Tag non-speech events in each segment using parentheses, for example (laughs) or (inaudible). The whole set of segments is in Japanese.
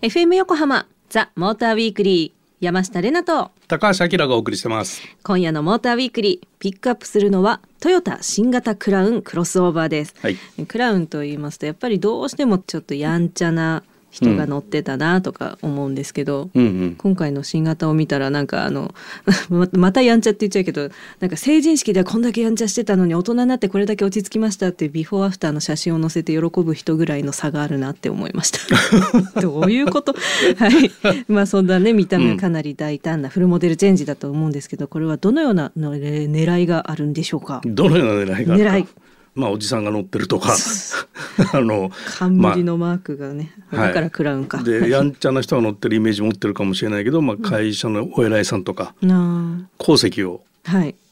FM 横浜ザ・モーターウィークリー山下れなと。高橋明がお送りしてます。今夜のモーターウィークリーピックアップするのはトヨタ新型クラウンクロスオーバーです、はい、クラウンと言いますとやっぱりどうしてもちょっとやんちゃな人が乗ってたなとか思うんですけど、うん。うん、今回の新型を見たらなんかあの (laughs) またやんちゃって言っちゃうけどなんか成人式ではこんだけやんちゃしてたのに大人になってこれだけ落ち着きましたってビフォーアフターの写真を載せて喜ぶ人ぐらいの差があるなって思いました。(laughs) どういうこと？はい。まあそんなね見た目かなり大胆なフルモデルチェンジだと思うんですけどこれはどのようなの狙いがあるんでしょうか？どのような狙いが狙いまあおじさんが乗ってるとか。あの冠のマークがね、まあ、だからクラウンか、はい、でやんちゃな人が乗ってるイメージ持ってるかもしれないけど、まあ、会社のお偉いさんとか、うん、功績を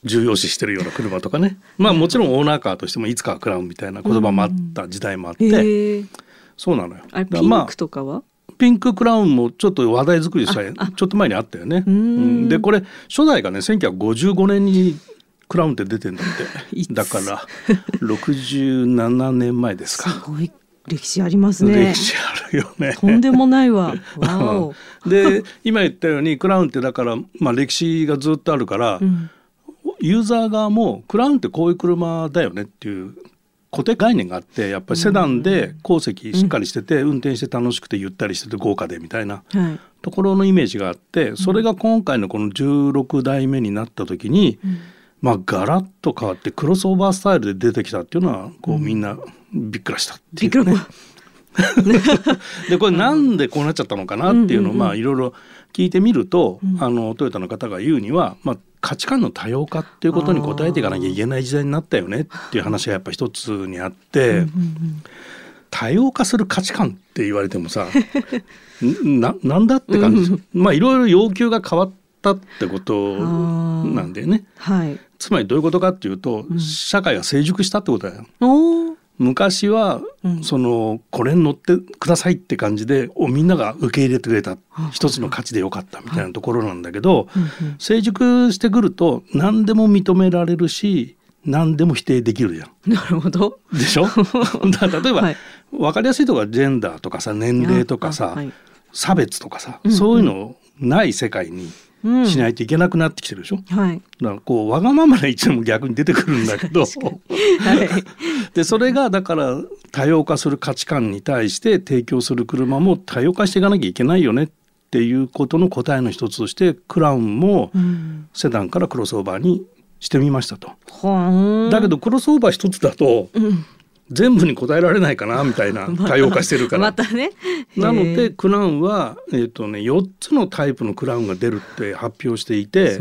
重要視してるような車とかね、まあもちろんオーナーカーとしてもいつかはクラウンみたいな言葉もあった時代もあって、うん、そうなのよ。あれピンクとかは、ピンククラウンもちょっと話題作りしたいちょっと前にあったよね。うん、でこれ初代がね1955年にクラウンって出てんだって。(laughs) だから67年前ですか。すごい歴史ありますね。歴史あるよね。とんでもないわ。(laughs) で今言ったようにクラウンってだから、まあ、歴史がずっとあるから、うん、ユーザー側もクラウンってこういう車だよねっていう固定概念があってやっぱりセダンで後席しっかりしてて、運転して楽しくてゆったりしてて豪華でみたいなところのイメージがあってそれが今回のこの16代目になった時に、うんまあガラッと変わってクロスオーバースタイルで出てきたっていうのはこうみんなびっくらしたっていう。ね。(laughs) でこれなんでこうなっちゃったのかなっていうのをまあいろいろ聞いてみると、あのトヨタの方が言うには、まあ、価値観の多様化っていうことに応えていかなきゃいけない時代になったよねっていう話がやっぱ一つにあって。多様化する価値観って言われてもさ (laughs) ななんだって感じ。です、まあいろいろ要求が変わったってことなんだよね。はい、つまりどういうことかっていうと、うん、社会が成熟したってことだよ。昔は、うん、そのこれに乗ってくださいって感じでおみんなが受け入れてくれた、一つの価値でよかったみたいなところなんだけど、成熟してくると何でも認められるし何でも否定できるじゃん。なるほど。でしょ？(laughs) だ例えば、はい、分かりやすいところはジェンダーとかさ年齢とかさ、はい、差別とかさ、うんうん、そういうのない世界にしないといけなくなってきてるでしょ、うん、はい、だからこうわがままな一面も逆に出てくるんだけど、(laughs) はい、でそれがだから多様化する価値観に対して提供する車も多様化していかなきゃいけないよねっていうことの答えの一つとしてクラウンもセダンからクロスオーバーにしてみましたと。うん、だけどクロスオーバー一つだと、うん全部に答えられないかな (laughs) みたいな多様化してるから。またね。なのでクラウンは、えーとね、4つのタイプのクラウンが出るって発表していて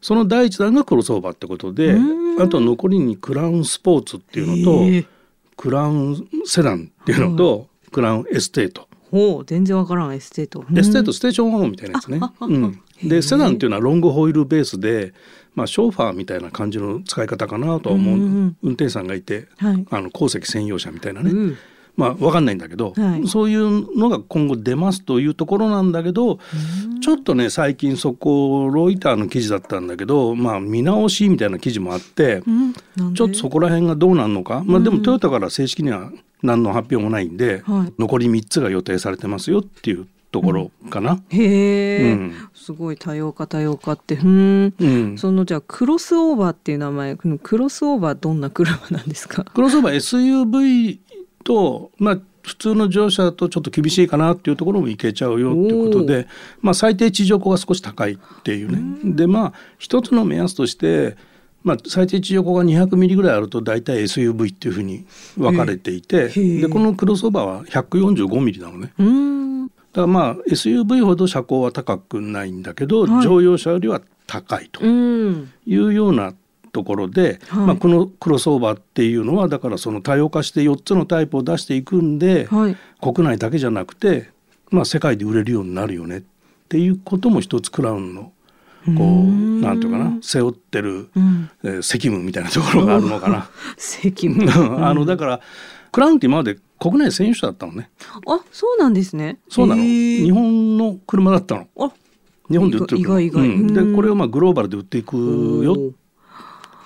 その第一弾がクロスオーバーってことであと残りにクラウンスポーツっていうのとクラウンセダンっていうのとクラウンエステート。ほう全然わからんエステート。エステートステーションワゴンみたいなやつね。うん、でセダンっていうのはロングホイールベースでまあ、ショーファーみたいな感じの使い方かなとは思う、うんうん、運転手さんがいて、はい、あの鉱石専用車みたいなね、うん、まあ分かんないんだけど、はい、そういうのが今後出ますというところなんだけど、うん、ちょっとね最近そこロイターの記事だったんだけど、まあ、見直しみたいな記事もあって、うん、ちょっとそこら辺がどうなるのか、まあ、でもトヨタから正式には何の発表もないんで、はい、残り3つが予定されてますよっていうところかな。うん、へえ、うん、すごい多様化多様化ってうん、うん、そのじゃあクロスオーバーっていう名前クロスオーバーどんな車なんですか？クロスオーバー SUV とまあ普通の乗車だとちょっと厳しいかなっていうところもいけちゃうよっていうことで、まあ、最低地上高が少し高いっていうね。でまあ一つの目安としてまあ、最低地上高が200ミリぐらいあると大体 SUV っていうふうに分かれていてでこのクロスオーバーは145ミリなのね。だからまあ SUV ほど車高は高くないんだけど、はい、乗用車よりは高いというようなところで、はい、まあ、このクロスオーバーっていうのはだからその多様化して4つのタイプを出していくんで、はい、国内だけじゃなくて、まあ、世界で売れるようになるよねっていうことも一つクラウンのこうなんていうかな背負ってる、うん、えー、責務みたいなところがあるのかな。(laughs) 責務。(laughs) あのだからクラウンって今まで国内選手だったのね。あ、そうなんですね。そうなの。日本の車だったの。あ、日本で売ってる意外意外、うん、でこれをまあグローバルで売っていくよ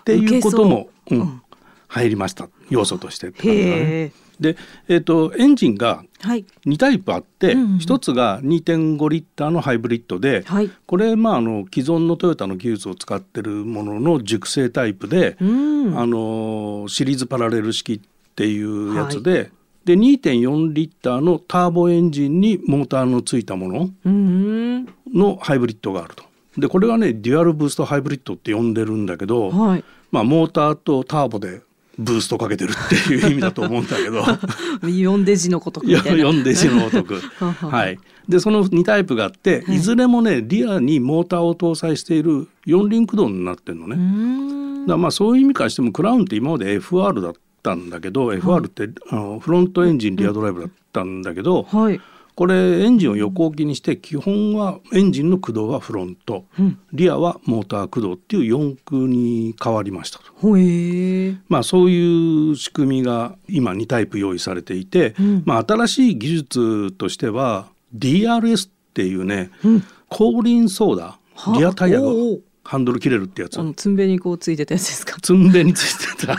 っていうことも、うん、入りました。要素としてって感じだね。で、えーと、エンジンが2タイプあって、はいうんうん、1つが2.5リッターのハイブリッドで、はい、これ、まあ、あの既存のトヨタの技術を使ってるものの熟成タイプで、うん、あのシリーズパラレル式っていうやつで。はいで2.4リッターのターボエンジンにモーターのついたもののハイブリッドがあると。でこれはねデュアルブーストハイブリッドって呼んでるんだけど、はい、まあ、モーターとターボでブーストかけてるっていう意味だと思うんだけど。(laughs) 4デジのことみたいな。4デジのごとく。(laughs) はい。でその2タイプがあって、い、ずれもねリアにモーターを搭載している4輪駆動になってるのね。だまあそういう意味からしてもクラウンって今まで FR だったんだけど、はい、FR ってあのフロントエンジンリアドライブだったんだけど、はい。これエンジンを横置きにして基本はエンジンの駆動はフロント、うん、リアはモーター駆動っていう4駆に変わりました。と。まあそういう仕組みが今2タイプ用意されていて、うん、まあ新しい技術としては DRS っていうね、うん、後輪ソーダリアタイヤがハンドル切れるってやつ。つんべにこうついてたやつですか？つんべについてた。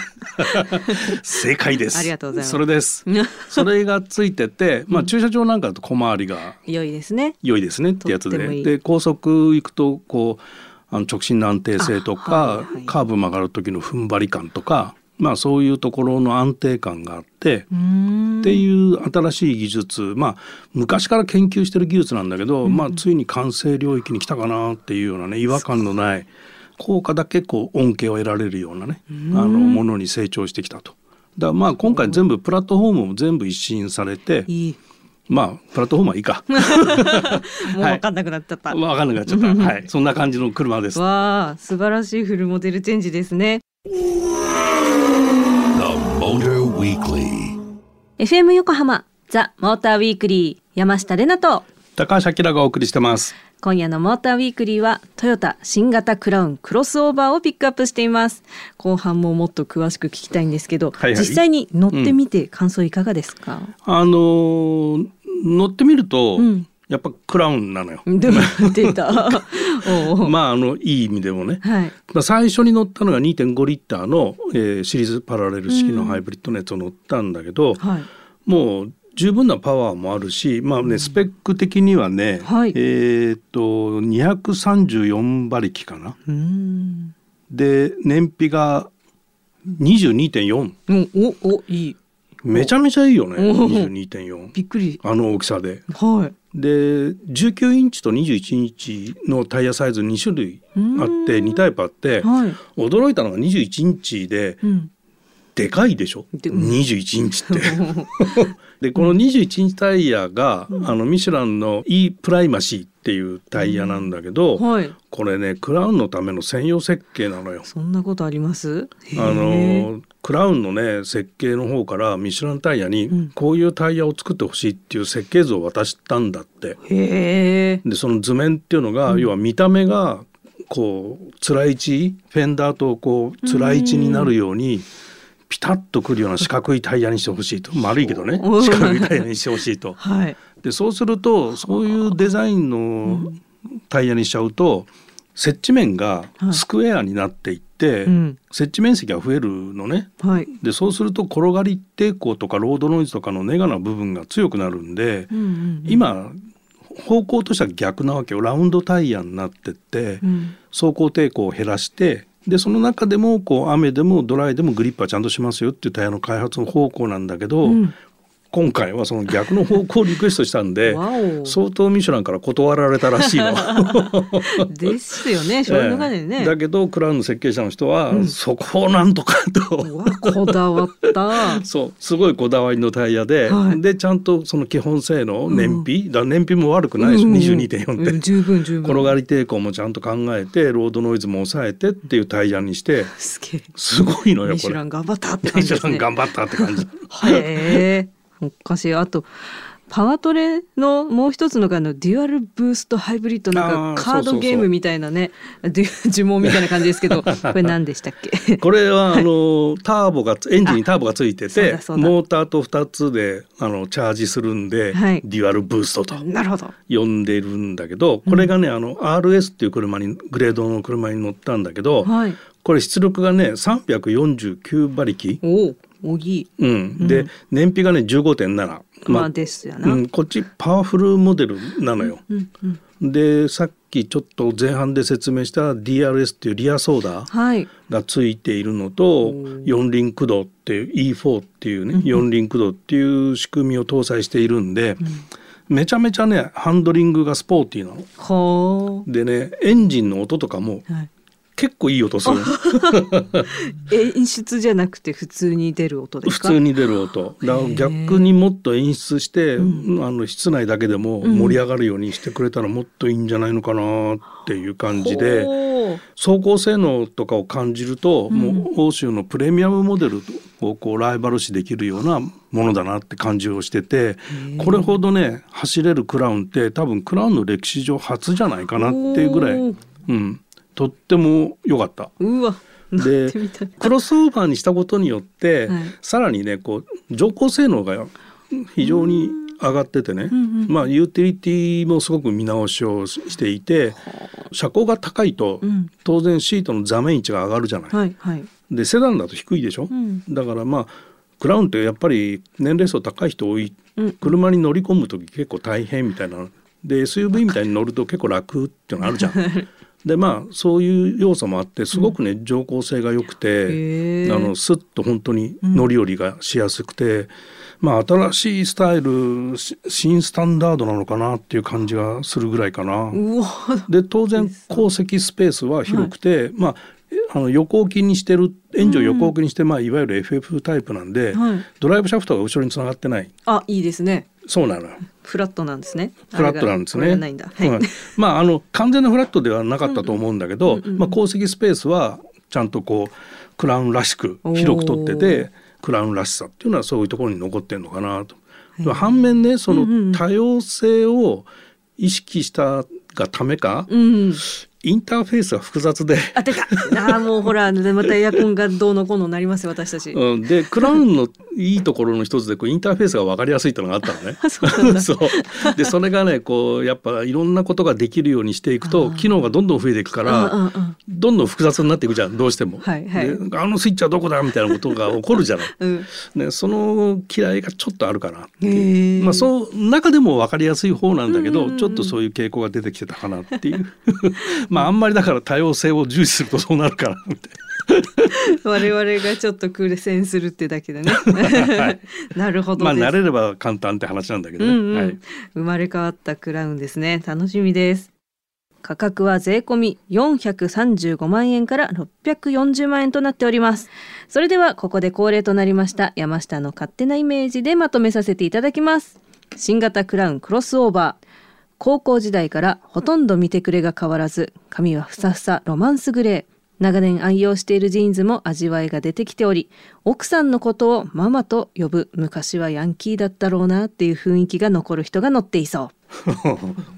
(laughs) 正解です。ありがとうございます。それです。(laughs) それがついてて、まあ駐車場なんかだと小回りが良いですね。良いですねってやつで、で高速行くとこうあの直進の安定性とか、カーブ曲がる時の踏ん張り感とか。まあそういうところの安定感があってっていう新しい技術まあ昔から研究してる技術なんだけど、まあついに完成領域に来たかなっていうようなね違和感のない効果だけこう恩恵を得られるようなねあのものに成長してきたと。だまあ今回全部プラットフォームも全部一新されて。いいまあプラットフォームはいいか。(laughs) もう分かんなくなっちゃった。はい、分かんなくなっちゃった。はい、そんな感じの車です。わあ、素晴らしいフルモデルチェンジですね。FM 横浜ザ・モーターウィークリー山下れなと。高橋明がお送りしてます。今夜のモーターウィークリーはトヨタ新型クラウンクロスオーバーをピックアップしています。後半ももっと詳しく聞きたいんですけど、はいはい、実際に乗ってみて感想いかがですか、うん、あのー、乗ってみると、うんやっぱクラウンなのよ。(laughs) 出た。(laughs) まああのいい意味でもね。はい、まあ最初に乗ったのが2.5リッターの、えー、シリーズパラレル式のハイブリッドのやつを乗ったんだけど、うんはい、もう十分なパワーもあるし、まあね、スペック的にはね、はい、えっ、と234馬力かな。で燃費が22.4。うん、おおいい。めちゃめちゃいいよね。22.4びっくり。あの大きさで。はい、で19インチと21インチのタイヤサイズ2種類あって2タイプあって、はい、驚いたのが21インチで、うん、でかいでしょ？21インチって。(laughs) でこの21インチタイヤが、うん、あのミシュランの E プライマシーっていうタイヤなんだけど、うん。はい、これねクラウンのための専用設計なのよ。そんなことあります？あのクラウンのね設計の方からミシュランタイヤにこういうタイヤを作ってほしいっていう設計図を渡したんだって。でその図面っていうのが、要は見た目がこうつらい位置フェンダーとこうつらい位置になるように。ピタッとくるような四角いタイヤにしてほしいと。丸いけどね。四角いタイヤにしてほしいと。(laughs) はい、でそうするとそういうデザインのタイヤにしちゃうと接地面がスクエアになっていって、はい、接地面積が増えるのね。はい、でそうすると転がり抵抗とかロードノイズとかのネガな部分が強くなるんで、うんうんうん、今方向としては逆なわけよ。ラウンドタイヤになってって、うん、走行抵抗を減らしてでその中でもこう雨でもドライでもグリップはちゃんとしますよっていうタイヤの開発の方向なんだけど、うん、今回はその逆の方向をリクエストしたんで (laughs) 相当ミシュランから断られたらしいの。(laughs) ですよね。(laughs) しょうがないね、だけどクラウンの設計者の人は、うん、そこをなんとかと。こだわった。そうすごいこだわりのタイヤで、はい、でちゃんとその基本性能燃費、うん、だ燃費も悪くないでしょ、うん、22.4って、十分十分。転がり抵抗もちゃんと考えてロードノイズも抑えてっていうタイヤにしてすごいのよこれ。ミシュラン頑張ったって感じね。ミシュラン頑張ったって感じ。へえ。おかしい。あとパワトレのもう一つのがのデュアルブーストハイブリッドなんかカードゲームみたいなね (laughs) 呪文みたいな感じですけど (laughs) これ何でしたっけ？これはあのターボがエンジンにターボがついててモーターと2つであのチャージするんで、はい、デュアルブーストと呼んでるんだけどこれがね、あの RS っていう車にグレードの車に乗ったんだけど、はい、これ出力がね349馬力おぎうん、で燃費がね15.7まあですよな、うん、こっちパワフルモデルなのよ。うんうんでさっきちょっと前半で説明した DRS っていうリアソーダはい。がついているのと四輪駆動っていう E4 っていうね四輪駆動っていう仕組みを搭載しているんで、めちゃめちゃねハンドリングがスポーティーなの。ほでねエンジンの音とかもう、はい、結構いい音する。の演出じゃなくて普通に出る音ですか？普通に出る音。だから逆にもっと演出して、あの室内だけでも盛り上がるようにしてくれたらもっといいんじゃないのかなっていう感じで。走行性能とかを感じると、もう欧州のプレミアムモデルをこうライバル視できるようなものだなって感じをしててこれほどね走れるクラウンって多分クラウンの歴史上初じゃないかなっていうぐらい、うん、とっても良かった。うわ乗でクロスオーバーにしたことによって、はい。さらにねこう乗降性能が非常に上がっててね、まあユーティリティもすごく見直しをしていて車高が高いと、うん。当然シートの座面位置が上がるじゃない。はいはい。でセダンだと低いでしょ、ん。だからまあクラウンってやっぱり年齢層高い人多い、うん。車に乗り込む時結構大変みたいな。で SUV みたいに乗ると結構楽っていうのがあるじゃん。(laughs) でまあそういう要素もあってすごくね、乗降性が良くて、あのスッと本当に乗り降りがしやすくて、まあ新しいスタイルし新スタンダードなのかなっていう感じがするぐらいかな。で当然後席スペースは広くて、まああの横置きにしてるエンジンを横置きにして、まあいわゆる FF タイプなんで、はい。ドライブシャフトが後ろにつながってない。あいいですねそうなのよ。フラットなんですね。フラットなんですね。はい、うん。まああの完全なフラットではなかったと思うんだけど、まあ後席スペースはちゃんとこうクラウンらしく広く取っててクラウンらしさっていうのはそういうところに残ってるのかなと。反面ねその多様性を意識したがためか、うんインターフェースが複雑で。あ出た。あーもうほらまたエアコンがどうのこうのになりますよ私たち、うん、でクラウンのいいところの一つでこうインターフェースが分かりやすいっていうのがあったのね。(laughs) (laughs) そう。でそれがねこうやっぱいろんなことができるようにしていくと機能がどんどん増えていくかうんうんらうん。どんどん複雑になっていくじゃんどうしても。はいはい。であのスイッチはどこだみたいなことが起こるじゃない。うん。ね、その嫌いがちょっとあるかな。まあ、そう中でも分かりやすい方なんだけど、ちょっとそういう傾向が出てきてたかなっていう (laughs) まああんまりだから多様性を重視するとそうなるかなって。我々がちょっと苦戦するってだけでね。(laughs) なるほどです、まあ慣れれば簡単って話なんだけどね。うんうん。はい。生まれ変わったクラウンですね。楽しみです。価格は税込み435万円から640万円となっております。それではここで恒例となりました山下の勝手なイメージでまとめさせていただきます。新型クラウンクロスオーバー高校時代からほとんど見てくれが変わらず髪はふさふさロマンスグレー長年愛用しているジーンズも味わいが出てきており奥さんのことをママと呼ぶ昔はヤンキーだったろうなっていう雰囲気が残る人が乗っていそ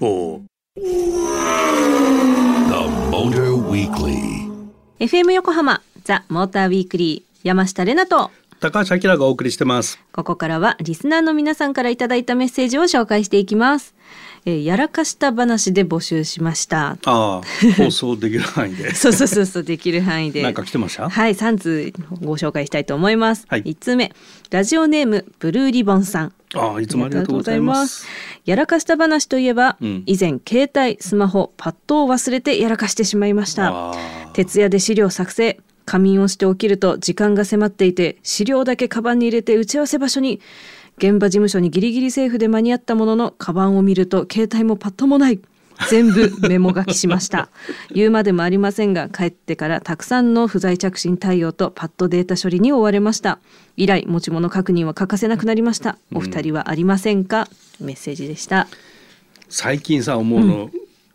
う。(laughs) おう。The Motor Weekly. FM 横浜ザ・モーターウィークリー山下れなと。高橋明がお送りしてます。ここからはリスナーの皆さんからいただいたメッセージを紹介していきます、えーやらかした話で募集しましたああ、放送できる範囲で。(laughs) そうそうそうそうできる範囲でなんか来てました？はい、3通ご紹介したいと思います。はい1通目、ラジオネームブルーリボンさん。ああ、いつもありがとうございます。やらかした話といえば、うん以前携帯、スマホ、パッドを忘れてやらかしてしまいました。徹夜で資料作成。仮眠をして起きると時間が迫っていて資料だけカバンに入れて打ち合わせ場所に現場事務所にギリギリセーフで間に合ったもののカバンを見ると携帯もパッドもない。全部メモ書きしました。言うまでもありませんが帰ってからたくさんの不在着信対応とパッドデータ処理に追われました。以来持ち物確認は欠かせなくなりました。お二人はありませんか、メッセージでした。最近さ、思うの。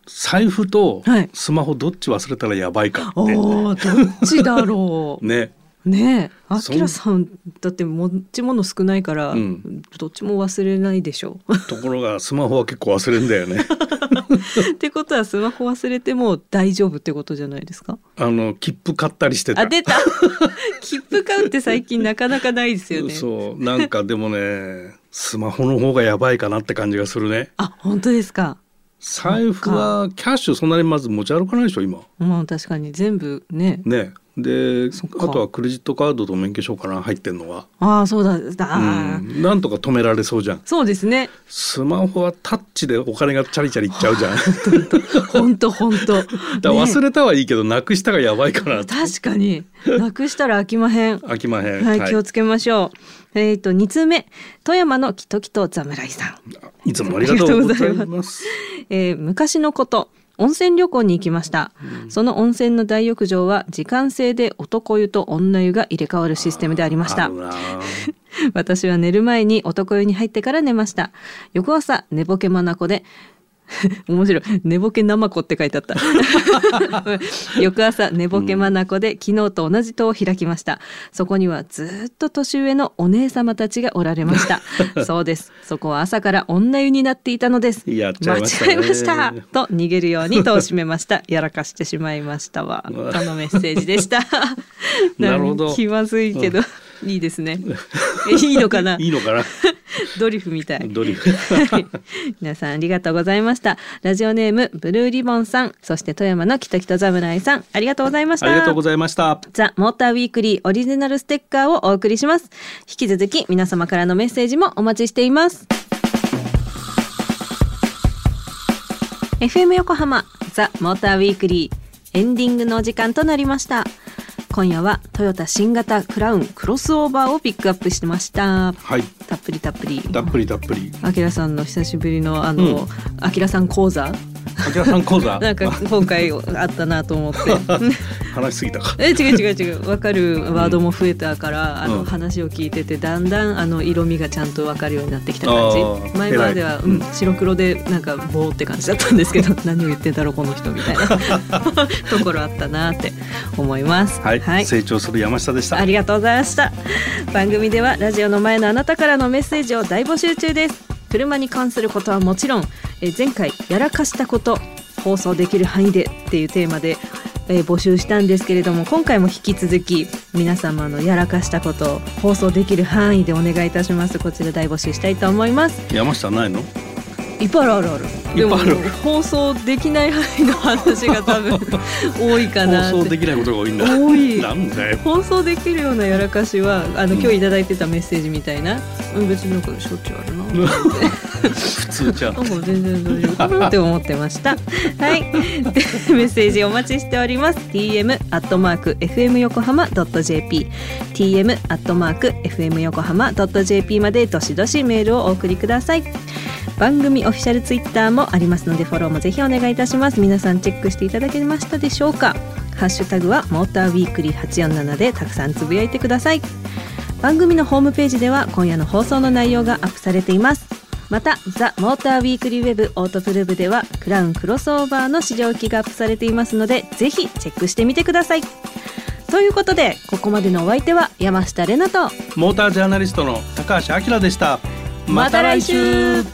財布とはいスマホどっち忘れたらやばいかって。おーどっちだろう。(laughs) ね。ねえ、あきらさんだって持ち物少ないから、うんどっちも忘れないでしょところがスマホは結構忘れるんだよね。(laughs) ってことはスマホ忘れても大丈夫ってことじゃないですか？あの切符買ったりしてた。あ出た (laughs) 切符買うって最近なかなかないですよねそう、なんかでもね、スマホの方がやばいかなって感じがするね。あ本当ですか？財布はキャッシュそんなにまず持ち歩かないでしょ今。まあ確かに全部ねね。であとはクレジットカードと免許証かな入ってんのは、ああそうだだ、うん、なんとか止められそうじゃん。そうですね。スマホはタッチでお金がチャリチャリいっちゃうじゃん。本当本当 (laughs) ら忘れたはいいけどなくしたがやばいかな。確かに。なくしたら飽きまへん。飽きまへん。はい、気をつけましょう。えっ、と二通目。富山のキトキト侍さん、いつもありがとうございます。(laughs) えー昔のこと温泉旅行に行きました、その温泉の大浴場は時間制で男湯と女湯が入れ替わるシステムでありました。(laughs) 私は寝る前に男湯に入ってから寝ました。翌朝寝ぼけまなこで (laughs) 面白い。寝ぼけなまこって書いてあった。(laughs) 翌朝寝ぼけまなこで、昨日と同じ戸を開きました。そこにはずっと年上のお姉様たちがおられました。(laughs) そうです。そこは朝から女湯になっていたのです。間違えましたと逃げるように戸を閉めました。やらかしてしまいましたわ。とのメッセージでした。なるほど。気まずいけど、いいですね。えいいのかな？いいのかな？(laughs) (laughs) ドリフみたい。ドリフ。はい。皆さんありがとうございました。ラジオネームブルーリボンさん。そして富山のキトキト侍さん。ありがとうございました。ありがとうございました。ザ・モーターウィークリーオリジナルステッカーをお送りします。引き続き皆様からのメッセージもお待ちしています。FM 横浜ザ・モーターウィークリー。エンディングのお時間となりました今夜はトヨタ新型クラウンクロスオーバーをピックアップしてました。はい。たっぷりたっぷり。たっぷりたっぷり。あきらさんの久しぶりのあの、あきらさん講座あきらさん講座？なんか今回あったなと思って。(laughs) 話しすぎたか。え違う違う違う。分かるワードも増えたから、あのうん話を聞いててだんだんあの色味がちゃんと分かるようになってきた感じ。前までは、うん、白黒でなんかボーって感じだったんですけど何を言ってんだろうこの人みたいな。(laughs) ところあったなって思います。はい、成長する山下でした。ありがとうございました。番組ではラジオの前のあなたからのメッセージを大募集中です車に関することはもちろんえー前回やらかしたこと放送できる範囲でっていうテーマでえー募集したんですけれども今回も引き続き皆様のやらかしたことを放送できる範囲でお願いいたします。こちら大募集したいと思います。山下ないの？いっぱいあるあるでも放送できない範囲の話が多分 (laughs) 多いかな放送できないことが多いんだ。多い。なん放送できるようなやらかしはあの今日いただいてたメッセージみたいな、うん、別になんかしょっちゅうあるな。(laughs) 普通じゃん。なんか全然大丈夫。かなって思ってました。(laughs) はい。メッセージお待ちしております。Tm アットマーク fm 横浜 .jp tm アットマーク fm 横浜 .jp までどしどしメールをお送りください。番組オフィシャルツイッターもありますのでフォローもぜひお願いいたします。皆さんチェックしていただけましたでしょうか？ハッシュタグはモーターウィークリー847でたくさんつぶやいてください。番組のホームページでは今夜の放送の内容がアップされています。またザ・モーターウィークリーウェブオートプルーブではクラウンクロスオーバーの試乗機がアップされていますのでぜひチェックしてみてください。ということでここまでのお相手は山下れなとモータージャーナリストの高橋明でした。また来週